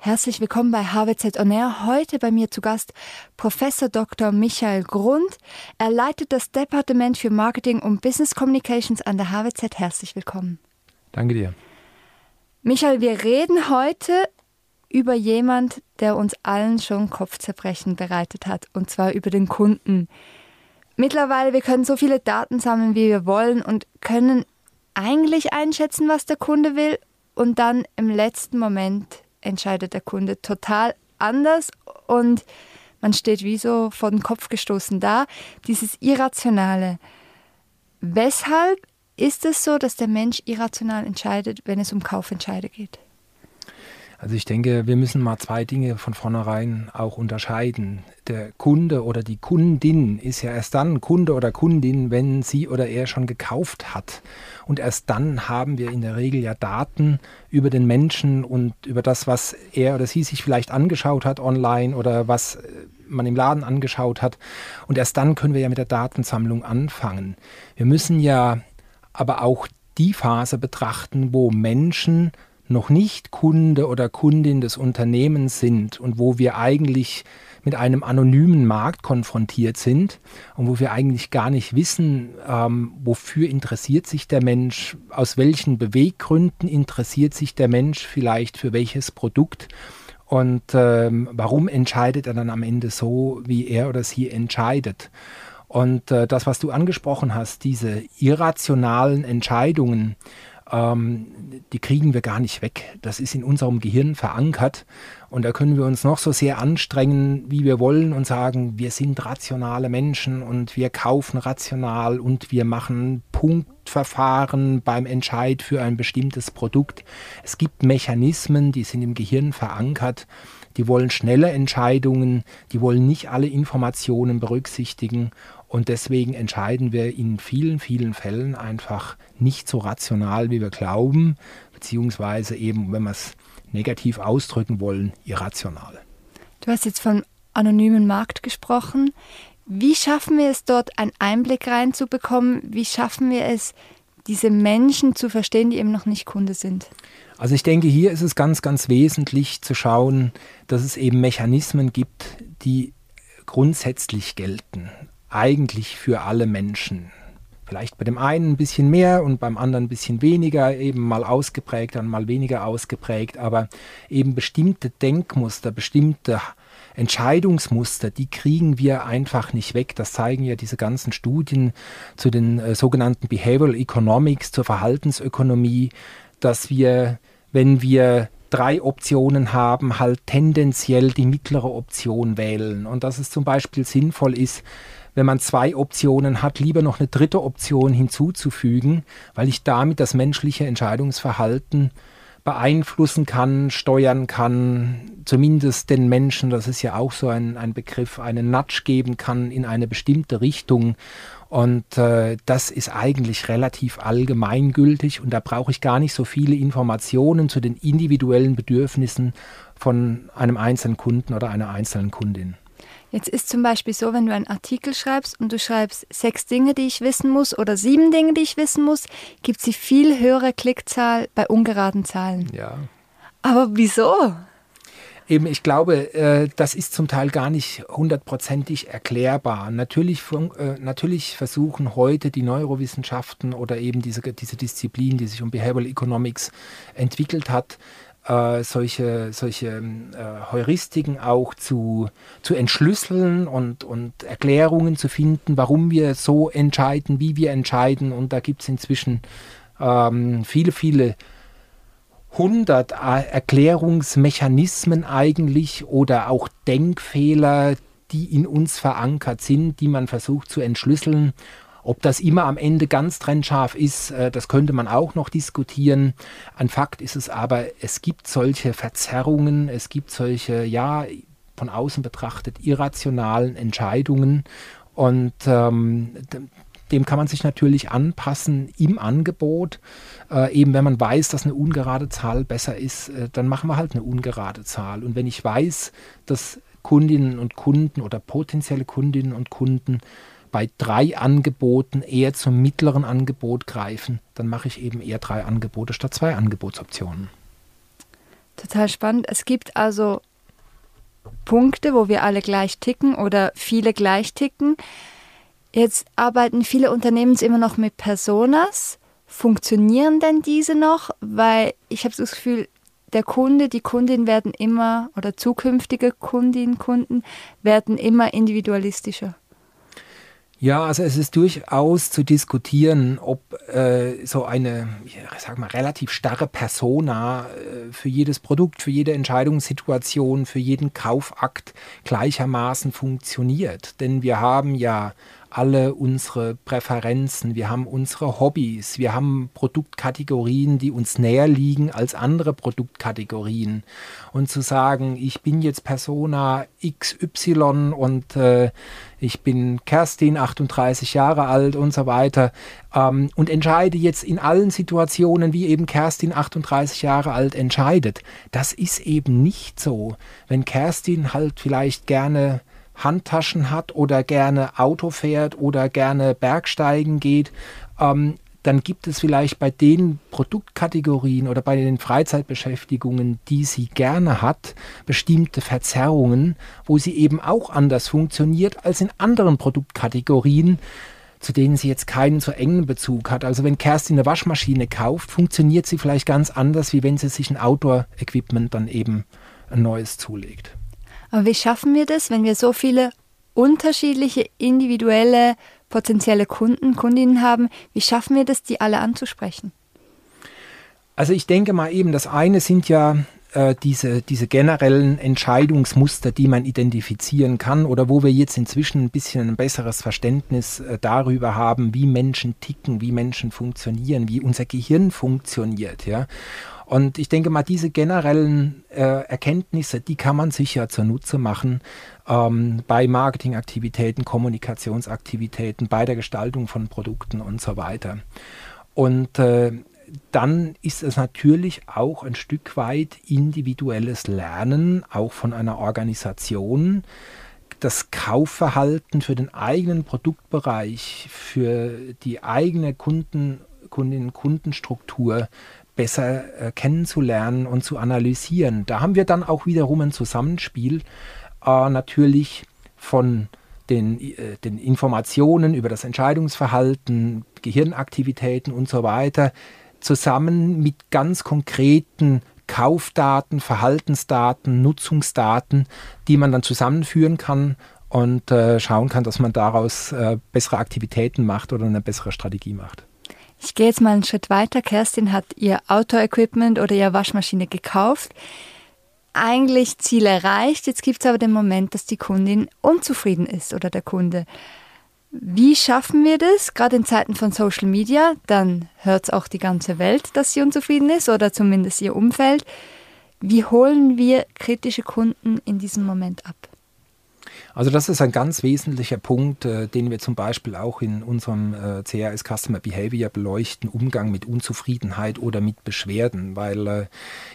Herzlich willkommen bei HWZ On Air. Heute bei mir zu Gast Professor Dr. Michael Grund. Er leitet das Departement für Marketing und Business Communications an der HWZ. Herzlich willkommen. Danke dir. Michael, wir reden heute über jemand, der uns allen schon Kopfzerbrechen bereitet hat, und zwar über den Kunden. Mittlerweile, wir können so viele Daten sammeln, wie wir wollen und können eigentlich einschätzen, was der Kunde will und dann im letzten Moment entscheidet der Kunde total anders und man steht wie so vor den Kopf gestoßen da. Dieses Irrationale. Weshalb ist es so, dass der Mensch irrational entscheidet, wenn es um Kaufentscheide geht? Also ich denke, wir müssen mal zwei Dinge von vornherein auch unterscheiden. Der Kunde oder die Kundin ist ja erst dann Kunde oder Kundin, wenn sie oder er schon gekauft hat. Und erst dann haben wir in der Regel ja Daten über den Menschen und über das, was er oder sie sich vielleicht angeschaut hat online oder was äh, man im Laden angeschaut hat. Und erst dann können wir ja mit der Datensammlung anfangen. Wir müssen ja aber auch die Phase betrachten, wo Menschen noch nicht Kunde oder Kundin des Unternehmens sind und wo wir eigentlich mit einem anonymen Markt konfrontiert sind und wo wir eigentlich gar nicht wissen, ähm, wofür interessiert sich der Mensch, aus welchen Beweggründen interessiert sich der Mensch vielleicht für welches Produkt und ähm, warum entscheidet er dann am Ende so, wie er oder sie entscheidet. Und äh, das, was du angesprochen hast, diese irrationalen Entscheidungen, ähm, die kriegen wir gar nicht weg. Das ist in unserem Gehirn verankert und da können wir uns noch so sehr anstrengen, wie wir wollen und sagen, wir sind rationale Menschen und wir kaufen rational und wir machen Punktverfahren beim Entscheid für ein bestimmtes Produkt. Es gibt Mechanismen, die sind im Gehirn verankert. Die wollen schnelle Entscheidungen, die wollen nicht alle Informationen berücksichtigen und deswegen entscheiden wir in vielen, vielen Fällen einfach nicht so rational, wie wir glauben, beziehungsweise eben, wenn wir es negativ ausdrücken wollen, irrational. Du hast jetzt vom anonymen Markt gesprochen. Wie schaffen wir es dort, einen Einblick reinzubekommen? Wie schaffen wir es, diese Menschen zu verstehen, die eben noch nicht Kunde sind? Also ich denke, hier ist es ganz, ganz wesentlich zu schauen, dass es eben Mechanismen gibt, die grundsätzlich gelten eigentlich für alle Menschen. Vielleicht bei dem einen ein bisschen mehr und beim anderen ein bisschen weniger, eben mal ausgeprägt, dann mal weniger ausgeprägt, aber eben bestimmte Denkmuster, bestimmte Entscheidungsmuster, die kriegen wir einfach nicht weg. Das zeigen ja diese ganzen Studien zu den äh, sogenannten Behavioral Economics, zur Verhaltensökonomie, dass wir, wenn wir drei Optionen haben, halt tendenziell die mittlere Option wählen. Und dass es zum Beispiel sinnvoll ist, wenn man zwei Optionen hat, lieber noch eine dritte Option hinzuzufügen, weil ich damit das menschliche Entscheidungsverhalten beeinflussen kann, steuern kann, zumindest den Menschen, das ist ja auch so ein, ein Begriff, einen Nudge geben kann in eine bestimmte Richtung. Und äh, das ist eigentlich relativ allgemeingültig und da brauche ich gar nicht so viele Informationen zu den individuellen Bedürfnissen von einem einzelnen Kunden oder einer einzelnen Kundin. Jetzt ist zum Beispiel so, wenn du einen Artikel schreibst und du schreibst sechs Dinge, die ich wissen muss oder sieben Dinge, die ich wissen muss, gibt sie viel höhere Klickzahl bei ungeraden Zahlen. Ja. Aber wieso? Eben, ich glaube, äh, das ist zum Teil gar nicht hundertprozentig erklärbar. Natürlich, äh, natürlich versuchen heute die Neurowissenschaften oder eben diese, diese Disziplin, die sich um Behavioral Economics entwickelt hat, äh, solche, solche äh, Heuristiken auch zu, zu entschlüsseln und, und Erklärungen zu finden, warum wir so entscheiden, wie wir entscheiden. Und da gibt es inzwischen ähm, viele, viele hundert äh, Erklärungsmechanismen eigentlich oder auch Denkfehler, die in uns verankert sind, die man versucht zu entschlüsseln ob das immer am Ende ganz trennscharf ist, äh, das könnte man auch noch diskutieren. Ein Fakt ist es aber, es gibt solche Verzerrungen, es gibt solche, ja, von außen betrachtet irrationalen Entscheidungen und ähm, dem kann man sich natürlich anpassen im Angebot. Äh, eben wenn man weiß, dass eine ungerade Zahl besser ist, äh, dann machen wir halt eine ungerade Zahl. Und wenn ich weiß, dass Kundinnen und Kunden oder potenzielle Kundinnen und Kunden bei drei Angeboten eher zum mittleren Angebot greifen, dann mache ich eben eher drei Angebote statt zwei Angebotsoptionen. Total spannend. Es gibt also Punkte, wo wir alle gleich ticken oder viele gleich ticken. Jetzt arbeiten viele Unternehmen immer noch mit Personas. Funktionieren denn diese noch? Weil ich habe das Gefühl, der Kunde, die Kundin werden immer oder zukünftige Kundinnen, Kunden werden immer individualistischer. Ja, also es ist durchaus zu diskutieren, ob äh, so eine, ich sag mal, relativ starre Persona äh, für jedes Produkt, für jede Entscheidungssituation, für jeden Kaufakt gleichermaßen funktioniert. Denn wir haben ja alle unsere Präferenzen, wir haben unsere Hobbys, wir haben Produktkategorien, die uns näher liegen als andere Produktkategorien. Und zu sagen, ich bin jetzt Persona XY und äh, ich bin Kerstin, 38 Jahre alt und so weiter ähm, und entscheide jetzt in allen Situationen, wie eben Kerstin, 38 Jahre alt, entscheidet. Das ist eben nicht so. Wenn Kerstin halt vielleicht gerne Handtaschen hat oder gerne Auto fährt oder gerne Bergsteigen geht, ähm, dann gibt es vielleicht bei den Produktkategorien oder bei den Freizeitbeschäftigungen, die sie gerne hat, bestimmte Verzerrungen, wo sie eben auch anders funktioniert als in anderen Produktkategorien, zu denen sie jetzt keinen so engen Bezug hat. Also wenn Kerstin eine Waschmaschine kauft, funktioniert sie vielleicht ganz anders, wie wenn sie sich ein Outdoor-Equipment dann eben ein neues zulegt. Aber wie schaffen wir das, wenn wir so viele unterschiedliche, individuelle, potenzielle Kunden, Kundinnen haben? Wie schaffen wir das, die alle anzusprechen? Also ich denke mal eben, das eine sind ja äh, diese, diese generellen Entscheidungsmuster, die man identifizieren kann oder wo wir jetzt inzwischen ein bisschen ein besseres Verständnis äh, darüber haben, wie Menschen ticken, wie Menschen funktionieren, wie unser Gehirn funktioniert. Ja? Und ich denke mal, diese generellen äh, Erkenntnisse, die kann man sicher zunutze machen ähm, bei Marketingaktivitäten, Kommunikationsaktivitäten, bei der Gestaltung von Produkten und so weiter. Und äh, dann ist es natürlich auch ein Stück weit individuelles Lernen, auch von einer Organisation. Das Kaufverhalten für den eigenen Produktbereich, für die eigene Kunden, Kundinnen, Kundenstruktur besser äh, kennenzulernen und zu analysieren. Da haben wir dann auch wiederum ein Zusammenspiel äh, natürlich von den, äh, den Informationen über das Entscheidungsverhalten, Gehirnaktivitäten und so weiter, zusammen mit ganz konkreten Kaufdaten, Verhaltensdaten, Nutzungsdaten, die man dann zusammenführen kann und äh, schauen kann, dass man daraus äh, bessere Aktivitäten macht oder eine bessere Strategie macht. Ich gehe jetzt mal einen Schritt weiter. Kerstin hat ihr Outdoor-Equipment oder ihre Waschmaschine gekauft. Eigentlich Ziel erreicht. Jetzt gibt es aber den Moment, dass die Kundin unzufrieden ist oder der Kunde. Wie schaffen wir das? Gerade in Zeiten von Social Media, dann hört es auch die ganze Welt, dass sie unzufrieden ist oder zumindest ihr Umfeld. Wie holen wir kritische Kunden in diesem Moment ab? Also das ist ein ganz wesentlicher Punkt, äh, den wir zum Beispiel auch in unserem äh, CRS Customer Behavior beleuchten, Umgang mit Unzufriedenheit oder mit Beschwerden, weil äh,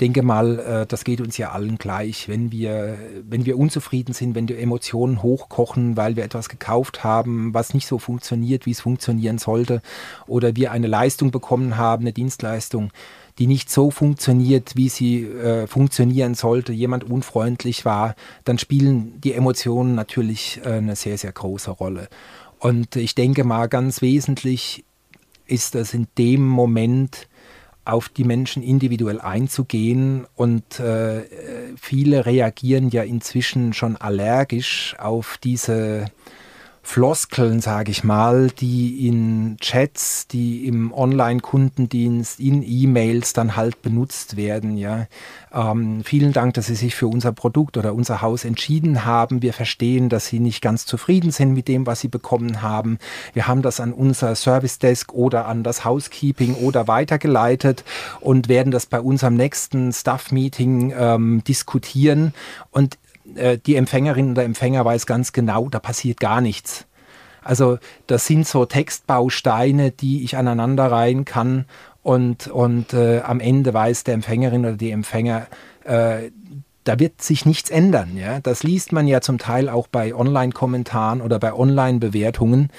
denke mal, äh, das geht uns ja allen gleich. Wenn wir, wenn wir unzufrieden sind, wenn die Emotionen hochkochen, weil wir etwas gekauft haben, was nicht so funktioniert, wie es funktionieren sollte, oder wir eine Leistung bekommen haben, eine Dienstleistung, die nicht so funktioniert, wie sie äh, funktionieren sollte, jemand unfreundlich war, dann spielen die Emotionen natürlich äh, eine sehr, sehr große Rolle. Und ich denke mal, ganz wesentlich ist das in dem Moment, auf die Menschen individuell einzugehen. Und äh, viele reagieren ja inzwischen schon allergisch auf diese Floskeln, sage ich mal, die in Chats, die im Online-Kundendienst, in E-Mails dann halt benutzt werden. Ja. Ähm, vielen Dank, dass Sie sich für unser Produkt oder unser Haus entschieden haben. Wir verstehen, dass Sie nicht ganz zufrieden sind mit dem, was Sie bekommen haben. Wir haben das an unser Service Desk oder an das Housekeeping oder weitergeleitet und werden das bei unserem nächsten Staff-Meeting ähm, diskutieren. Und äh, die Empfängerin oder Empfänger weiß ganz genau, da passiert gar nichts. Also das sind so Textbausteine, die ich aneinander reihen kann und, und äh, am Ende weiß der Empfängerin oder die Empfänger, äh, da wird sich nichts ändern. Ja? Das liest man ja zum Teil auch bei Online-Kommentaren oder bei Online-Bewertungen,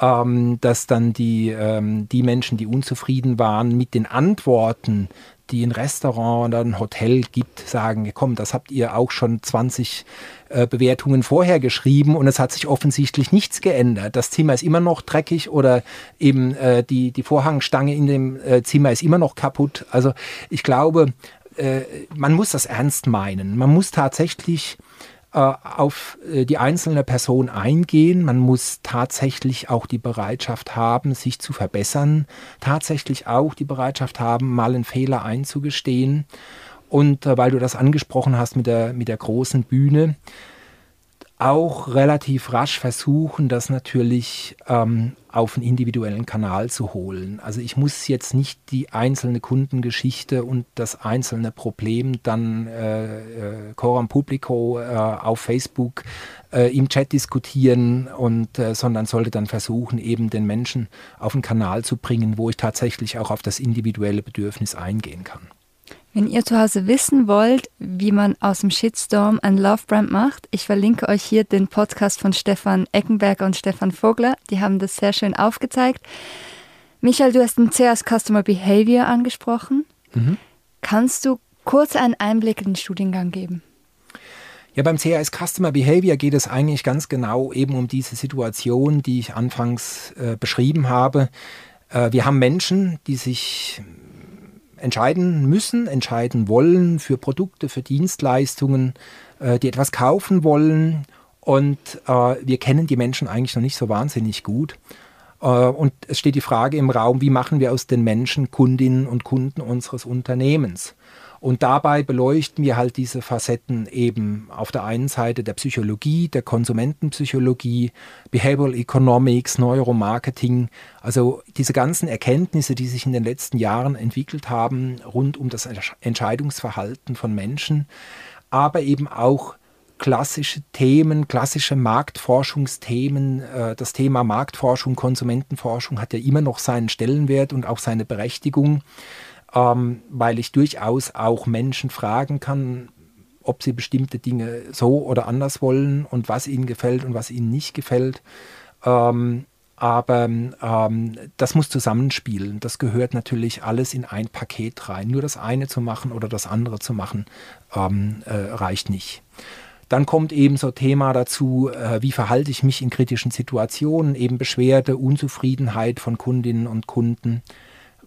ähm, dass dann die, ähm, die Menschen, die unzufrieden waren mit den Antworten, die ein Restaurant oder ein Hotel gibt, sagen, komm, das habt ihr auch schon 20 äh, Bewertungen vorher geschrieben und es hat sich offensichtlich nichts geändert. Das Zimmer ist immer noch dreckig oder eben äh, die, die Vorhangstange in dem äh, Zimmer ist immer noch kaputt. Also ich glaube, äh, man muss das ernst meinen. Man muss tatsächlich auf äh, die einzelne Person eingehen. Man muss tatsächlich auch die Bereitschaft haben, sich zu verbessern, tatsächlich auch die Bereitschaft haben, mal einen Fehler einzugestehen. Und äh, weil du das angesprochen hast mit der, mit der großen Bühne, auch relativ rasch versuchen, das natürlich ähm, auf einen individuellen Kanal zu holen. Also ich muss jetzt nicht die einzelne Kundengeschichte und das einzelne Problem dann äh, äh, Coram Publico äh, auf Facebook äh, im Chat diskutieren und äh, sondern sollte dann versuchen, eben den Menschen auf einen Kanal zu bringen, wo ich tatsächlich auch auf das individuelle Bedürfnis eingehen kann. Wenn ihr zu Hause wissen wollt, wie man aus dem Shitstorm ein Love-Brand macht, ich verlinke euch hier den Podcast von Stefan Eckenberger und Stefan Vogler. Die haben das sehr schön aufgezeigt. Michael, du hast den CS Customer Behavior angesprochen. Mhm. Kannst du kurz einen Einblick in den Studiengang geben? Ja, beim CAS Customer Behavior geht es eigentlich ganz genau eben um diese Situation, die ich anfangs äh, beschrieben habe. Äh, wir haben Menschen, die sich entscheiden müssen, entscheiden wollen für Produkte, für Dienstleistungen, äh, die etwas kaufen wollen. Und äh, wir kennen die Menschen eigentlich noch nicht so wahnsinnig gut. Äh, und es steht die Frage im Raum, wie machen wir aus den Menschen Kundinnen und Kunden unseres Unternehmens? Und dabei beleuchten wir halt diese Facetten eben auf der einen Seite der Psychologie, der Konsumentenpsychologie, Behavioral Economics, Neuromarketing, also diese ganzen Erkenntnisse, die sich in den letzten Jahren entwickelt haben rund um das Entscheidungsverhalten von Menschen, aber eben auch klassische Themen, klassische Marktforschungsthemen. Äh, das Thema Marktforschung, Konsumentenforschung hat ja immer noch seinen Stellenwert und auch seine Berechtigung ähm, weil ich durchaus auch Menschen fragen kann, ob sie bestimmte Dinge so oder anders wollen und was ihnen gefällt und was ihnen nicht gefällt. Ähm, aber ähm, das muss zusammenspielen. Das gehört natürlich alles in ein Paket rein. Nur das eine zu machen oder das andere zu machen, ähm, äh, reicht nicht. Dann kommt eben so Thema dazu, äh, wie verhalte ich mich in kritischen Situationen, eben Beschwerde, Unzufriedenheit von Kundinnen und Kunden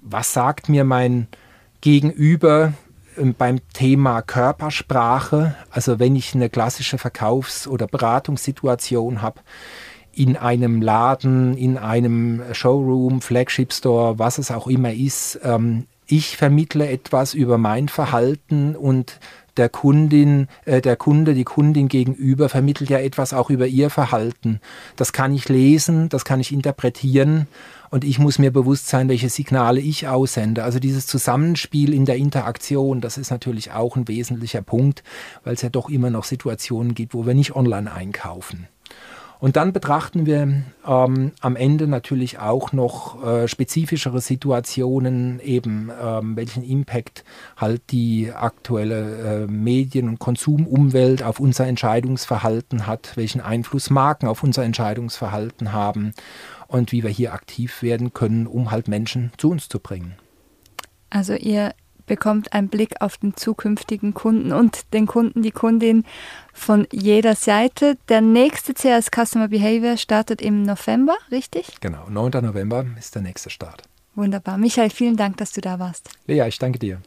was sagt mir mein Gegenüber ähm, beim Thema Körpersprache? Also wenn ich eine klassische Verkaufs- oder Beratungssituation habe, in einem Laden, in einem Showroom, Flagship Store, was es auch immer ist, ähm, ich vermittle etwas über mein Verhalten und der Kundin, äh, der Kunde, die Kundin gegenüber vermittelt ja etwas auch über ihr Verhalten. Das kann ich lesen, das kann ich interpretieren und ich muss mir bewusst sein, welche Signale ich aussende. Also dieses Zusammenspiel in der Interaktion, das ist natürlich auch ein wesentlicher Punkt, weil es ja doch immer noch Situationen gibt, wo wir nicht online einkaufen. Und dann betrachten wir ähm, am Ende natürlich auch noch äh, spezifischere Situationen, eben ähm, welchen Impact halt die aktuelle äh, Medien- und Konsumumwelt auf unser Entscheidungsverhalten hat, welchen Einfluss Marken auf unser Entscheidungsverhalten haben und wie wir hier aktiv werden können, um halt Menschen zu uns zu bringen. Also ihr bekommt einen Blick auf den zukünftigen Kunden und den Kunden, die Kundin von jeder Seite. Der nächste CRS Customer Behavior startet im November, richtig? Genau, 9. November ist der nächste Start. Wunderbar. Michael, vielen Dank, dass du da warst. Lea, ich danke dir.